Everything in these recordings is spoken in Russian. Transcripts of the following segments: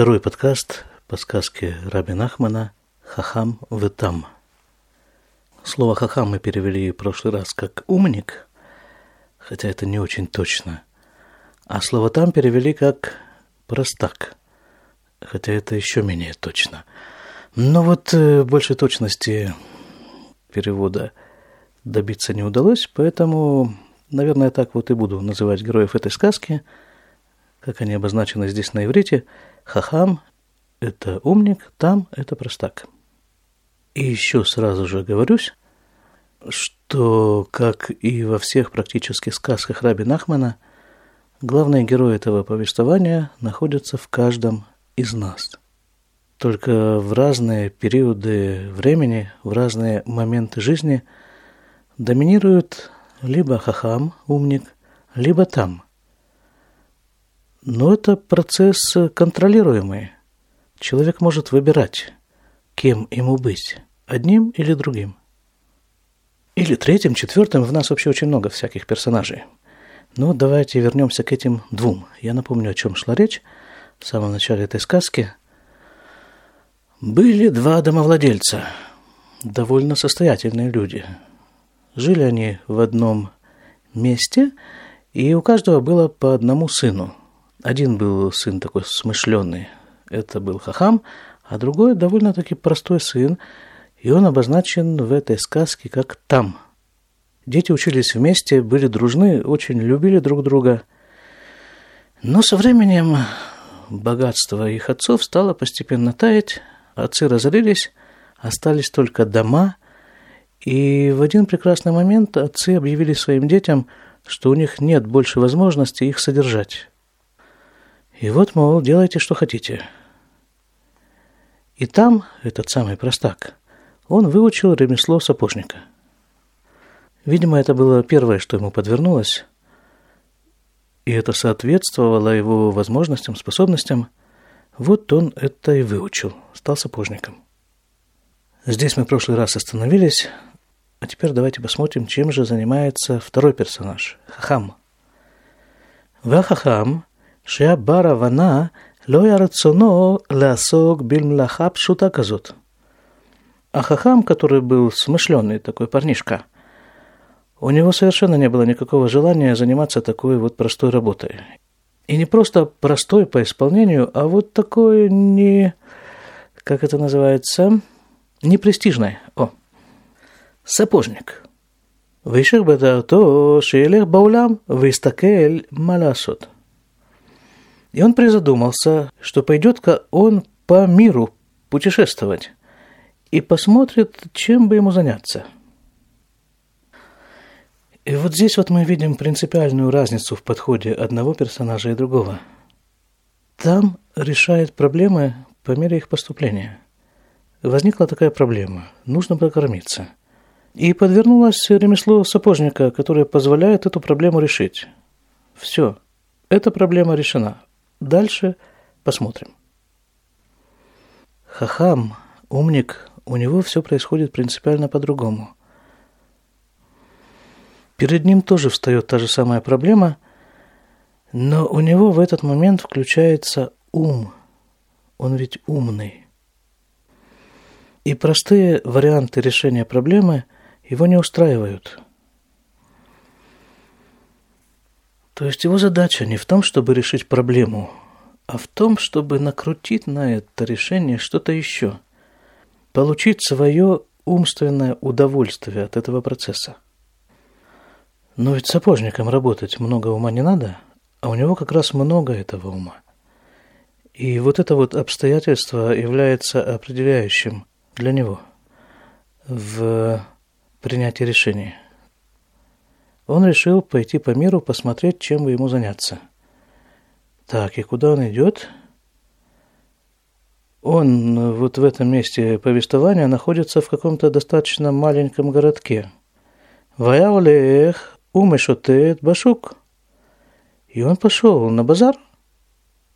Второй подкаст по сказке Раби Нахмана «Хахам в там». Слово «хахам» мы перевели в прошлый раз как «умник», хотя это не очень точно. А слово «там» перевели как «простак», хотя это еще менее точно. Но вот э, большей точности перевода добиться не удалось, поэтому, наверное, так вот и буду называть героев этой сказки, как они обозначены здесь на иврите – Хахам – это умник, там – это простак. И еще сразу же говорюсь, что, как и во всех практически сказках Раби Нахмана, главные герои этого повествования находятся в каждом из нас. Только в разные периоды времени, в разные моменты жизни доминирует либо хахам, умник, либо там – но это процесс контролируемый. Человек может выбирать, кем ему быть, одним или другим. Или третьим, четвертым, в нас вообще очень много всяких персонажей. Но давайте вернемся к этим двум. Я напомню, о чем шла речь в самом начале этой сказки. Были два домовладельца, довольно состоятельные люди. Жили они в одном месте, и у каждого было по одному сыну – один был сын такой смышленый, это был Хахам, а другой довольно-таки простой сын, и он обозначен в этой сказке как «там». Дети учились вместе, были дружны, очень любили друг друга. Но со временем богатство их отцов стало постепенно таять, отцы разорились, остались только дома, и в один прекрасный момент отцы объявили своим детям, что у них нет больше возможности их содержать. И вот, мол, делайте, что хотите. И там этот самый простак, он выучил ремесло сапожника. Видимо, это было первое, что ему подвернулось, и это соответствовало его возможностям, способностям. Вот он это и выучил, стал сапожником. Здесь мы в прошлый раз остановились, а теперь давайте посмотрим, чем же занимается второй персонаж – Хахам. В Хахам בר הבנה, לא היה רצונו לעסוק במלאכה пшута козот. А Хахам, который был смышленый такой парнишка, у него совершенно не было никакого желания заниматься такой вот простой работой. И не просто простой по исполнению, а вот такой не, как это называется, не престижной. О, сапожник. וישך בדעתו שילך בעולם ויסתכל מה לעשות. И он призадумался, что пойдет-ка он по миру путешествовать и посмотрит, чем бы ему заняться. И вот здесь вот мы видим принципиальную разницу в подходе одного персонажа и другого. Там решает проблемы по мере их поступления. Возникла такая проблема. Нужно прокормиться. И подвернулось ремесло сапожника, которое позволяет эту проблему решить. Все. Эта проблема решена. Дальше посмотрим. Хахам, умник, у него все происходит принципиально по-другому. Перед ним тоже встает та же самая проблема, но у него в этот момент включается ум. Он ведь умный. И простые варианты решения проблемы его не устраивают – То есть его задача не в том, чтобы решить проблему, а в том, чтобы накрутить на это решение что-то еще, получить свое умственное удовольствие от этого процесса. Но ведь сапожникам работать много ума не надо, а у него как раз много этого ума. И вот это вот обстоятельство является определяющим для него в принятии решения он решил пойти по миру, посмотреть, чем бы ему заняться. Так, и куда он идет? Он вот в этом месте повествования находится в каком-то достаточно маленьком городке. Ваявлех умешотет башук. И он пошел на базар.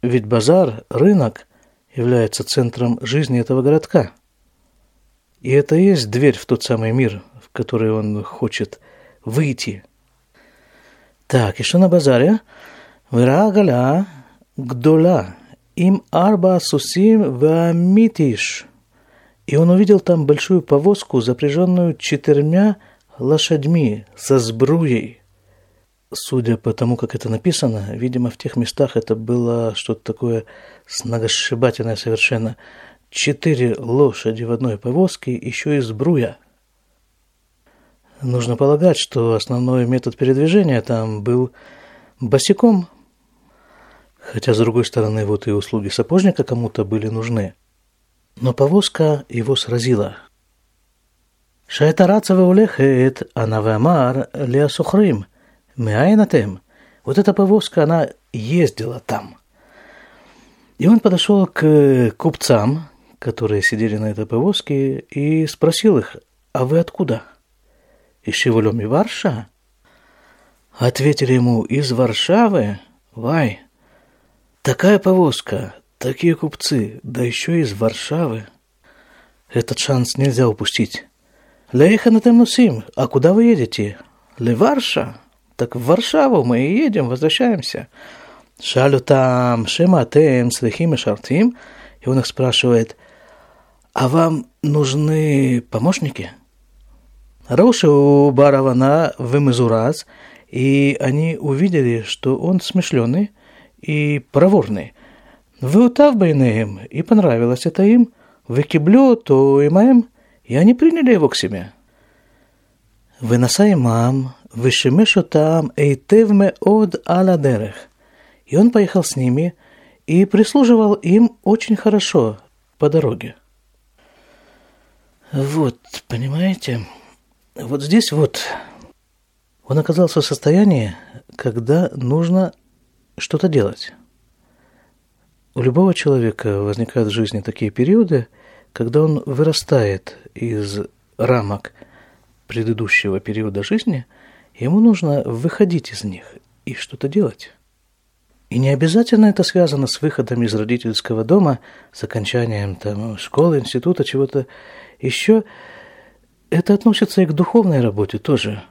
Ведь базар, рынок, является центром жизни этого городка. И это и есть дверь в тот самый мир, в который он хочет выйти – так, что на базаре? Вера гала гдола. им арба сусим вамитиш. И он увидел там большую повозку, запряженную четырьмя лошадьми со сбруей. Судя по тому, как это написано, видимо, в тех местах это было что-то такое сногосшибательное совершенно. Четыре лошади в одной повозке, еще и сбруя нужно полагать, что основной метод передвижения там был босиком. Хотя, с другой стороны, вот и услуги сапожника кому-то были нужны. Но повозка его сразила. Шайтараца улехет, анавемар леасухрим, меайнатем. Вот эта повозка, она ездила там. И он подошел к купцам, которые сидели на этой повозке, и спросил их, а вы откуда? – из Шевелем и Варша? Ответили ему, из Варшавы? Вай, такая повозка, такие купцы, да еще из Варшавы. Этот шанс нельзя упустить. Лейхан это Мусим, а куда вы едете? Леварша? Так в Варшаву мы и едем, возвращаемся. Шалю там, шема тем, слихим и шартим. И он их спрашивает, а вам нужны помощники? Роши у Баравана в Мезурас, и они увидели, что он смешленный и проворный. Выутав им, эм, и понравилось это им, выкиблю то и моим, а эм, и они приняли его к себе. Выноса имам, вышемешу там, и эйтев меод аладерех. И он поехал с ними и прислуживал им очень хорошо по дороге. Вот, понимаете, вот здесь вот он оказался в состоянии, когда нужно что-то делать. У любого человека возникают в жизни такие периоды, когда он вырастает из рамок предыдущего периода жизни, ему нужно выходить из них и что-то делать. И не обязательно это связано с выходом из родительского дома, с окончанием там, школы, института, чего-то еще. Это относится и к духовной работе тоже.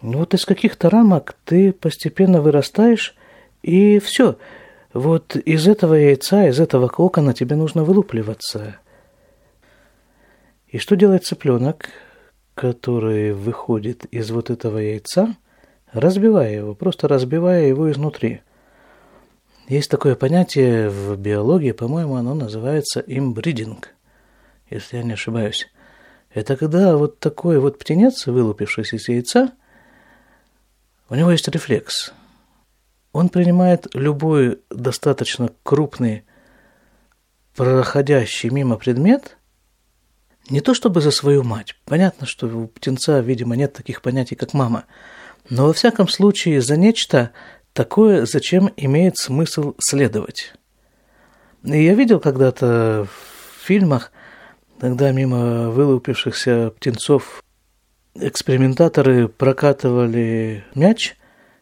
Ну вот из каких-то рамок ты постепенно вырастаешь, и все. Вот из этого яйца, из этого кокона тебе нужно вылупливаться. И что делает цыпленок, который выходит из вот этого яйца, разбивая его, просто разбивая его изнутри? Есть такое понятие в биологии, по-моему, оно называется имбридинг, если я не ошибаюсь. Это когда вот такой вот птенец, вылупившись из яйца, у него есть рефлекс. Он принимает любой достаточно крупный, проходящий мимо предмет, не то чтобы за свою мать. Понятно, что у птенца, видимо, нет таких понятий, как мама. Но во всяком случае за нечто такое, зачем имеет смысл следовать. И я видел когда-то в фильмах, когда мимо вылупившихся птенцов экспериментаторы прокатывали мяч,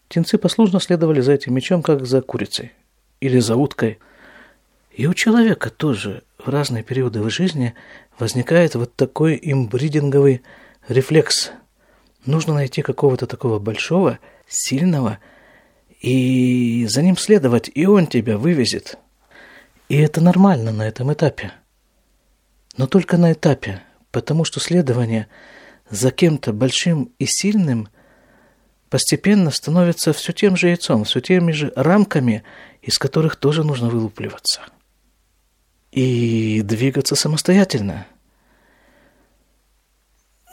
птенцы послушно следовали за этим мячом, как за курицей или за уткой. И у человека тоже в разные периоды в жизни возникает вот такой имбридинговый рефлекс. Нужно найти какого-то такого большого, сильного, и за ним следовать, и он тебя вывезет. И это нормально на этом этапе. Но только на этапе, потому что следование за кем-то большим и сильным постепенно становится все тем же яйцом, все теми же рамками, из которых тоже нужно вылупливаться. И двигаться самостоятельно.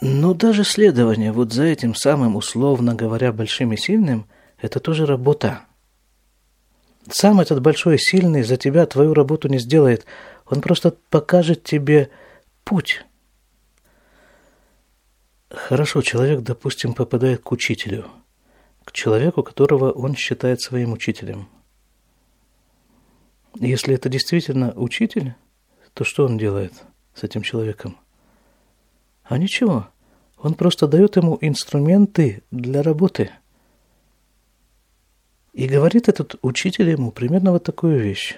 Но даже следование вот за этим самым, условно говоря, большим и сильным – это тоже работа. Сам этот большой и сильный за тебя твою работу не сделает. Он просто покажет тебе путь. Хорошо, человек, допустим, попадает к учителю, к человеку, которого он считает своим учителем. Если это действительно учитель, то что он делает с этим человеком? А ничего, он просто дает ему инструменты для работы – и говорит этот учитель ему примерно вот такую вещь.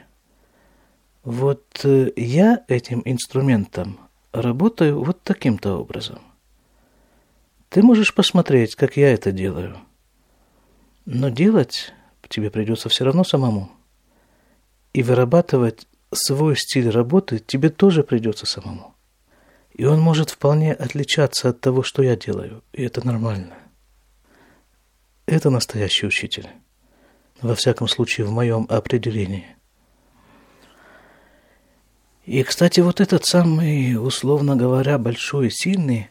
Вот э, я этим инструментом работаю вот таким-то образом. Ты можешь посмотреть, как я это делаю. Но делать тебе придется все равно самому. И вырабатывать свой стиль работы тебе тоже придется самому. И он может вполне отличаться от того, что я делаю, и это нормально. Это настоящий учитель. Во всяком случае, в моем определении. И, кстати, вот этот самый, условно говоря, большой и сильный,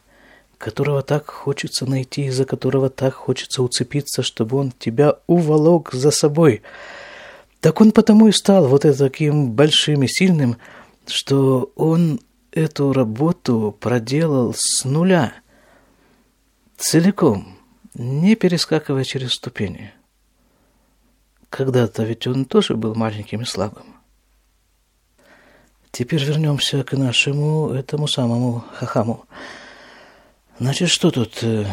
которого так хочется найти, за которого так хочется уцепиться, чтобы он тебя уволок за собой. Так он потому и стал вот таким большим и сильным, что он эту работу проделал с нуля, целиком, не перескакивая через ступени. Когда-то ведь он тоже был маленьким и слабым. Теперь вернемся к нашему этому самому хахаму. Значит, что тут? Э,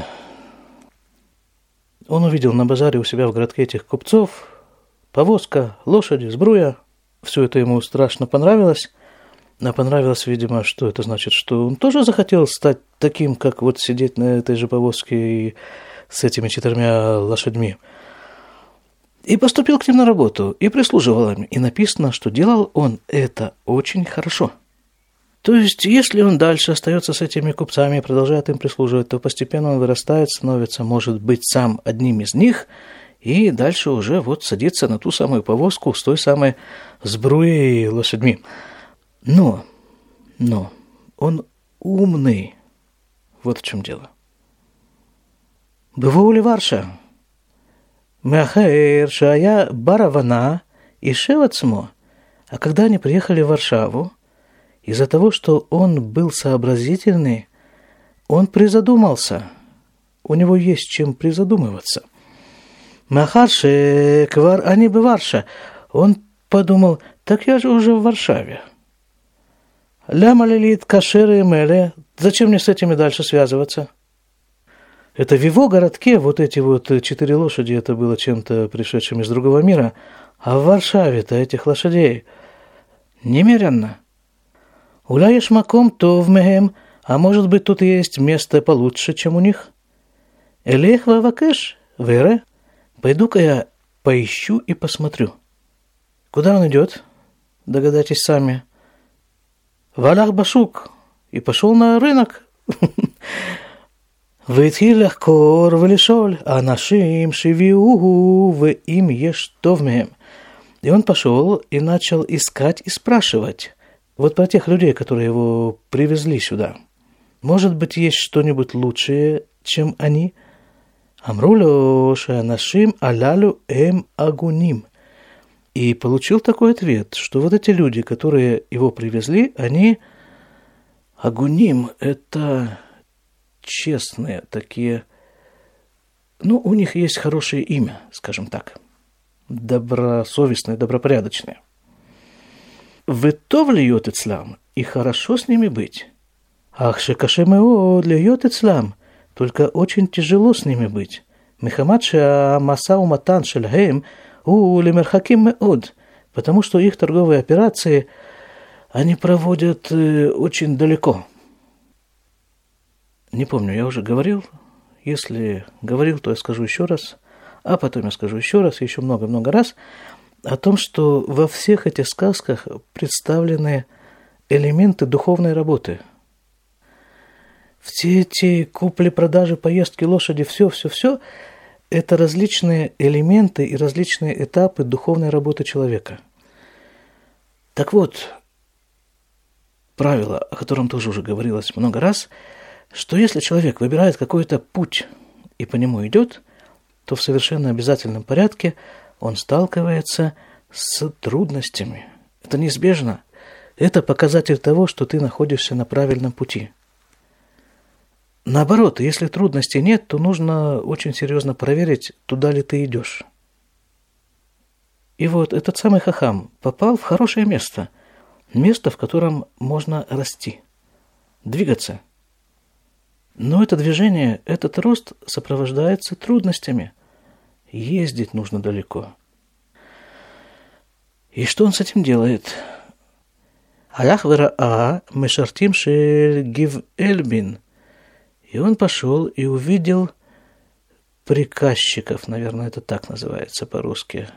он увидел на базаре у себя в городке этих купцов, повозка, лошади, сбруя. Все это ему страшно понравилось. А понравилось, видимо, что это значит, что он тоже захотел стать таким, как вот сидеть на этой же повозке и с этими четырьмя лошадьми. И поступил к ним на работу, и прислуживал им. И написано, что делал он это очень хорошо. То есть, если он дальше остается с этими купцами и продолжает им прислуживать, то постепенно он вырастает, становится, может быть, сам одним из них, и дальше уже вот садится на ту самую повозку с той самой сбруей лошадьми. Но, но, он умный. Вот в чем дело. Быволи Варша. Мяхаэр Шая Баравана и Шевацмо. А когда они приехали в Варшаву, из-за того, что он был сообразительный, он призадумался. У него есть чем призадумываться. Махарше квар, а не быварша. Он подумал, так я же уже в Варшаве. Ляма лилит кашеры и меле. Зачем мне с этими дальше связываться? Это в его городке вот эти вот четыре лошади, это было чем-то пришедшим из другого мира. А в Варшаве-то этих лошадей немеренно. Уляешь маком то в мехем, а может быть тут есть место получше, чем у них? Элех вавакеш, вере. Пойду-ка я поищу и посмотрю. Куда он идет? Догадайтесь сами. Валях Башук и пошел на рынок. והתחיל לחקור ולשאול, אנשים שהביאוהו ואם יש טוב מהם. И он пошел и начал искать и спрашивать. Вот про тех людей, которые его привезли сюда. Может быть, есть что-нибудь лучшее, чем они? Амрулю шанашим алялю эм агуним. И получил такой ответ, что вот эти люди, которые его привезли, они агуним, это честные такие, ну, у них есть хорошее имя, скажем так, добросовестные, добропорядочные. Вытов льет ислам, и хорошо с ними быть. Ах, шекашемео льет ислам, только очень тяжело с ними быть. Мехамад маса уматан шельхем – у лемерхаким меод, потому что их торговые операции они проводят э, очень далеко. Не помню, я уже говорил. Если говорил, то я скажу еще раз, а потом я скажу еще раз, еще много-много раз, о том, что во всех этих сказках представлены элементы духовной работы. Все эти купли-продажи, поездки, лошади, все-все-все – это различные элементы и различные этапы духовной работы человека. Так вот, правило, о котором тоже уже говорилось много раз, что если человек выбирает какой-то путь и по нему идет, то в совершенно обязательном порядке он сталкивается с трудностями. Это неизбежно. Это показатель того, что ты находишься на правильном пути – Наоборот, если трудностей нет, то нужно очень серьезно проверить, туда ли ты идешь. И вот этот самый хахам попал в хорошее место. Место, в котором можно расти, двигаться. Но это движение, этот рост сопровождается трудностями. Ездить нужно далеко. И что он с этим делает? Алях вераа мешартим гив эльбин – и он пошел и увидел приказчиков, наверное, это так называется по-русски.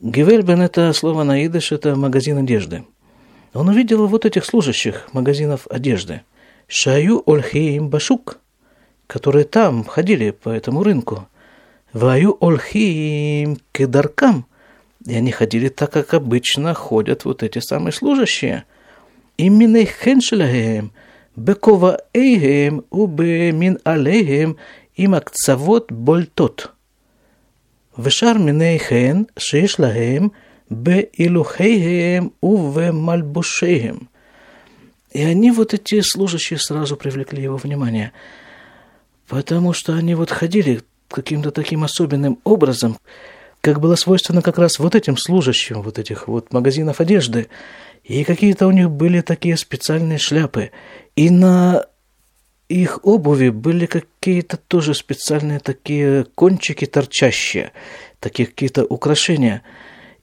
Гевельбен – это слово на идыш, это магазин одежды. Он увидел вот этих служащих магазинов одежды. Шаю Ольхиим Башук, которые там ходили по этому рынку. Ваю Ольхиим Кедаркам, и они ходили так, как обычно ходят вот эти самые служащие. Именно Хеншелагеем, Бекова Эйгеем, Убе Мин Алейгеем, им акцавот больтот. Вешар миней хен, шиш лагеем, бе илухейгеем, уве мальбушейгеем. И они, вот эти служащие, сразу привлекли его внимание, потому что они вот ходили каким-то таким особенным образом, как было свойственно как раз вот этим служащим вот этих вот магазинов одежды, и какие-то у них были такие специальные шляпы, и на их обуви были какие-то тоже специальные такие кончики торчащие, такие какие-то украшения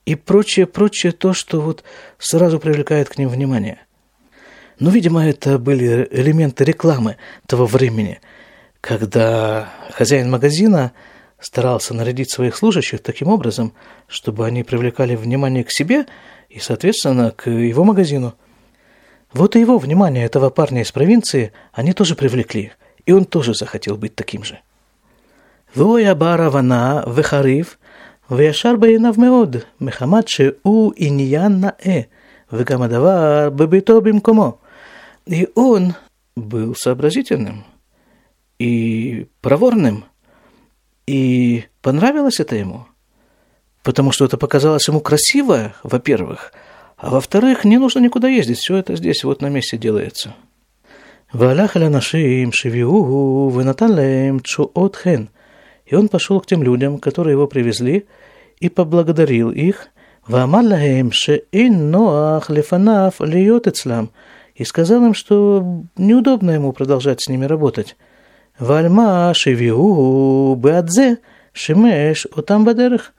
и прочее, прочее то, что вот сразу привлекает к ним внимание. Ну, видимо, это были элементы рекламы того времени, когда хозяин магазина старался нарядить своих служащих таким образом, чтобы они привлекали внимание к себе и, соответственно, к его магазину – вот и его внимание этого парня из провинции они тоже привлекли, и он тоже захотел быть таким же. והוא бара вана вехарив, וישר בעיניו מאוד, מחמת שהוא עניין נאה, וגם הדבר בביתו במקומו. И он был сообразительным и проворным, и понравилось это ему, потому что это показалось ему красиво, во-первых, а во-вторых, не нужно никуда ездить, все это здесь вот на месте делается. «Валях нашим шивиугу венаталем чуот хен». И он пошел к тем людям, которые его привезли, и поблагодарил их. «Вамалаем ше ин ноах лефанаф льет ицлам» и сказал им, что неудобно ему продолжать с ними работать. «Вальма Шивиу, бадзе шимеш отамбадерах».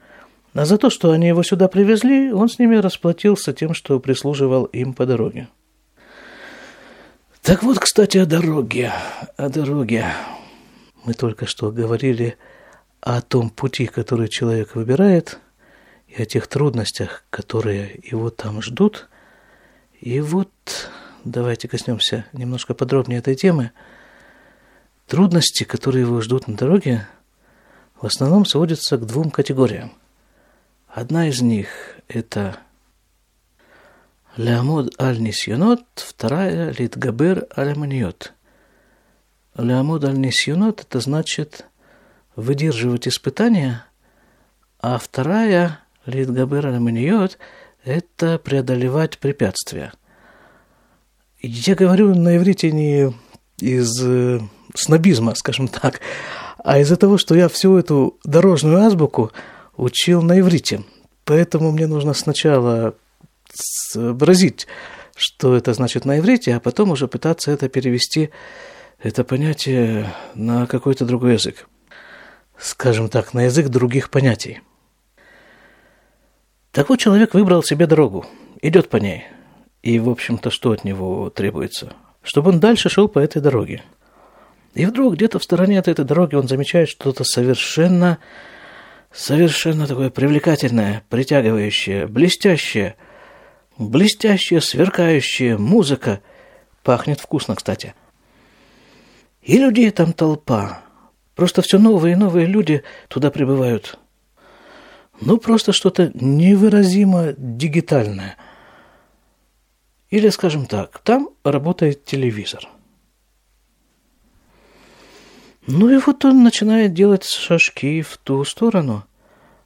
А за то, что они его сюда привезли, он с ними расплатился тем, что прислуживал им по дороге. Так вот, кстати, о дороге. О дороге. Мы только что говорили о том пути, который человек выбирает, и о тех трудностях, которые его там ждут. И вот давайте коснемся немножко подробнее этой темы. Трудности, которые его ждут на дороге, в основном сводятся к двум категориям. Одна из них – это Леамуд аль-Нисьюнот, вторая – Литгабер аль-Аманиот. Леамуд аль-Нисьюнот – это значит выдерживать испытания, а вторая – Литгабер аль-Аманиот – это преодолевать препятствия. Я говорю на иврите не из э, снобизма, скажем так, а из-за того, что я всю эту дорожную азбуку – учил на иврите. Поэтому мне нужно сначала сообразить, что это значит на иврите, а потом уже пытаться это перевести, это понятие на какой-то другой язык. Скажем так, на язык других понятий. Так вот, человек выбрал себе дорогу, идет по ней. И, в общем-то, что от него требуется? Чтобы он дальше шел по этой дороге. И вдруг где-то в стороне от этой дороги он замечает что-то совершенно Совершенно такое привлекательное, притягивающее, блестящее, блестящая, сверкающая музыка. Пахнет вкусно, кстати. И людей там толпа. Просто все новые и новые люди туда прибывают. Ну, просто что-то невыразимо дигитальное. Или, скажем так, там работает телевизор. Ну и вот он начинает делать шажки в ту сторону.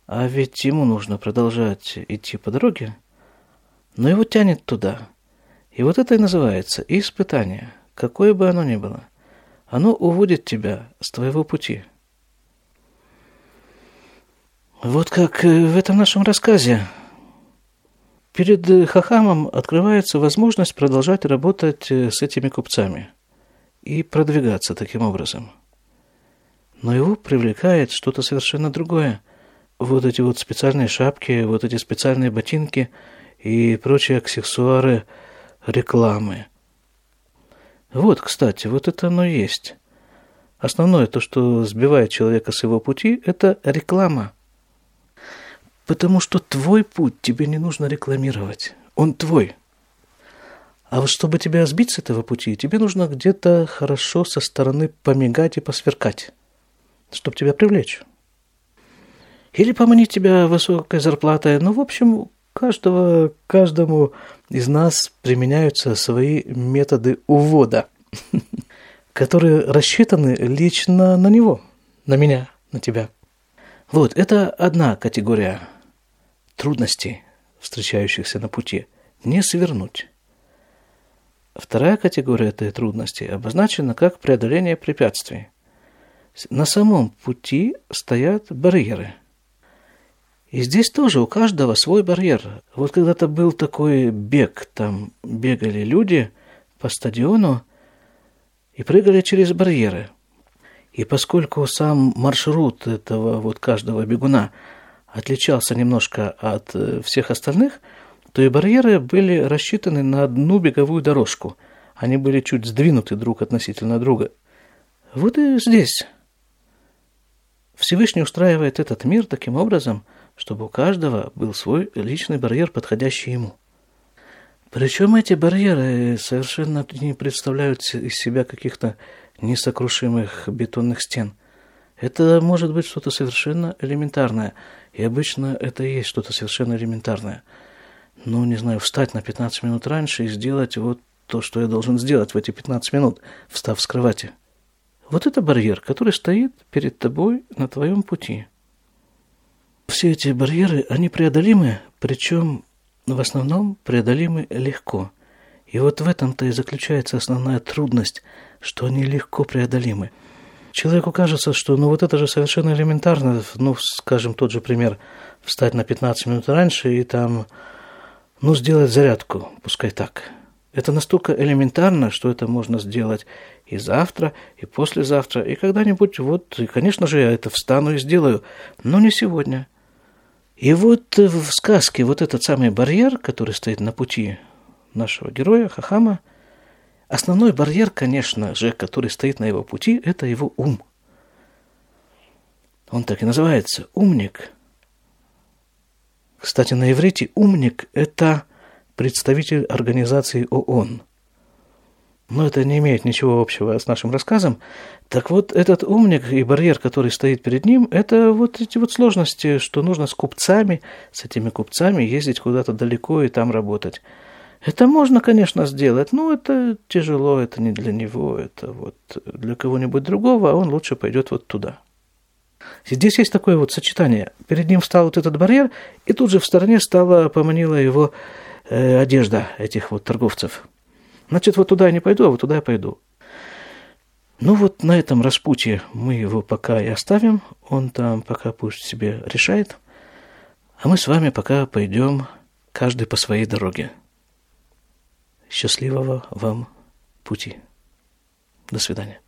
А ведь ему нужно продолжать идти по дороге. Но его тянет туда. И вот это и называется испытание, какое бы оно ни было. Оно уводит тебя с твоего пути. Вот как э, в этом нашем рассказе. Перед э, Хахамом открывается возможность продолжать работать э, с этими купцами и продвигаться таким образом – но его привлекает что-то совершенно другое. Вот эти вот специальные шапки, вот эти специальные ботинки и прочие аксессуары рекламы. Вот, кстати, вот это оно есть. Основное то, что сбивает человека с его пути, это реклама. Потому что твой путь тебе не нужно рекламировать. Он твой. А вот чтобы тебя сбить с этого пути, тебе нужно где-то хорошо со стороны помигать и посверкать, чтобы тебя привлечь. Или поманить тебя высокой зарплатой. Ну, в общем, каждого, каждому из нас применяются свои методы увода, которые рассчитаны лично на него, на меня, на тебя. Вот, это одна категория трудностей, встречающихся на пути. Не свернуть. Вторая категория этой трудности обозначена как преодоление препятствий. На самом пути стоят барьеры – и здесь тоже у каждого свой барьер. Вот когда-то был такой бег, там бегали люди по стадиону и прыгали через барьеры. И поскольку сам маршрут этого вот каждого бегуна отличался немножко от э, всех остальных, то и барьеры были рассчитаны на одну беговую дорожку. Они были чуть сдвинуты друг относительно друга. Вот и здесь. Всевышний устраивает этот мир таким образом, чтобы у каждого был свой личный барьер, подходящий ему. Причем эти барьеры совершенно не представляют из себя каких-то несокрушимых бетонных стен. Это может быть что-то совершенно элементарное. И обычно это и есть что-то совершенно элементарное. Ну, не знаю, встать на 15 минут раньше и сделать вот то, что я должен сделать в эти 15 минут, встав с кровати. Вот это барьер, который стоит перед тобой на твоем пути – все эти барьеры, они преодолимы, причем в основном преодолимы легко. И вот в этом-то и заключается основная трудность, что они легко преодолимы. Человеку кажется, что ну вот это же совершенно элементарно, ну, скажем, тот же пример, встать на 15 минут раньше и там, ну, сделать зарядку, пускай так. Это настолько элементарно, что это можно сделать и завтра, и послезавтра, и когда-нибудь, вот, и, конечно же, я это встану и сделаю, но не сегодня – и вот в сказке вот этот самый барьер, который стоит на пути нашего героя, Хахама, основной барьер, конечно же, который стоит на его пути, это его ум. Он так и называется – умник. Кстати, на иврите умник – это представитель организации ООН – но это не имеет ничего общего с нашим рассказом. Так вот, этот умник и барьер, который стоит перед ним, это вот эти вот сложности, что нужно с купцами, с этими купцами ездить куда-то далеко и там работать. Это можно, конечно, сделать, но это тяжело, это не для него, это вот для кого-нибудь другого, а он лучше пойдет вот туда. Здесь есть такое вот сочетание. Перед ним встал вот этот барьер, и тут же в стороне стала, поманила его э, одежда этих вот торговцев – Значит, вот туда я не пойду, а вот туда я пойду. Ну вот на этом распутье мы его пока и оставим. Он там пока пусть себе решает. А мы с вами пока пойдем каждый по своей дороге. Счастливого вам пути. До свидания.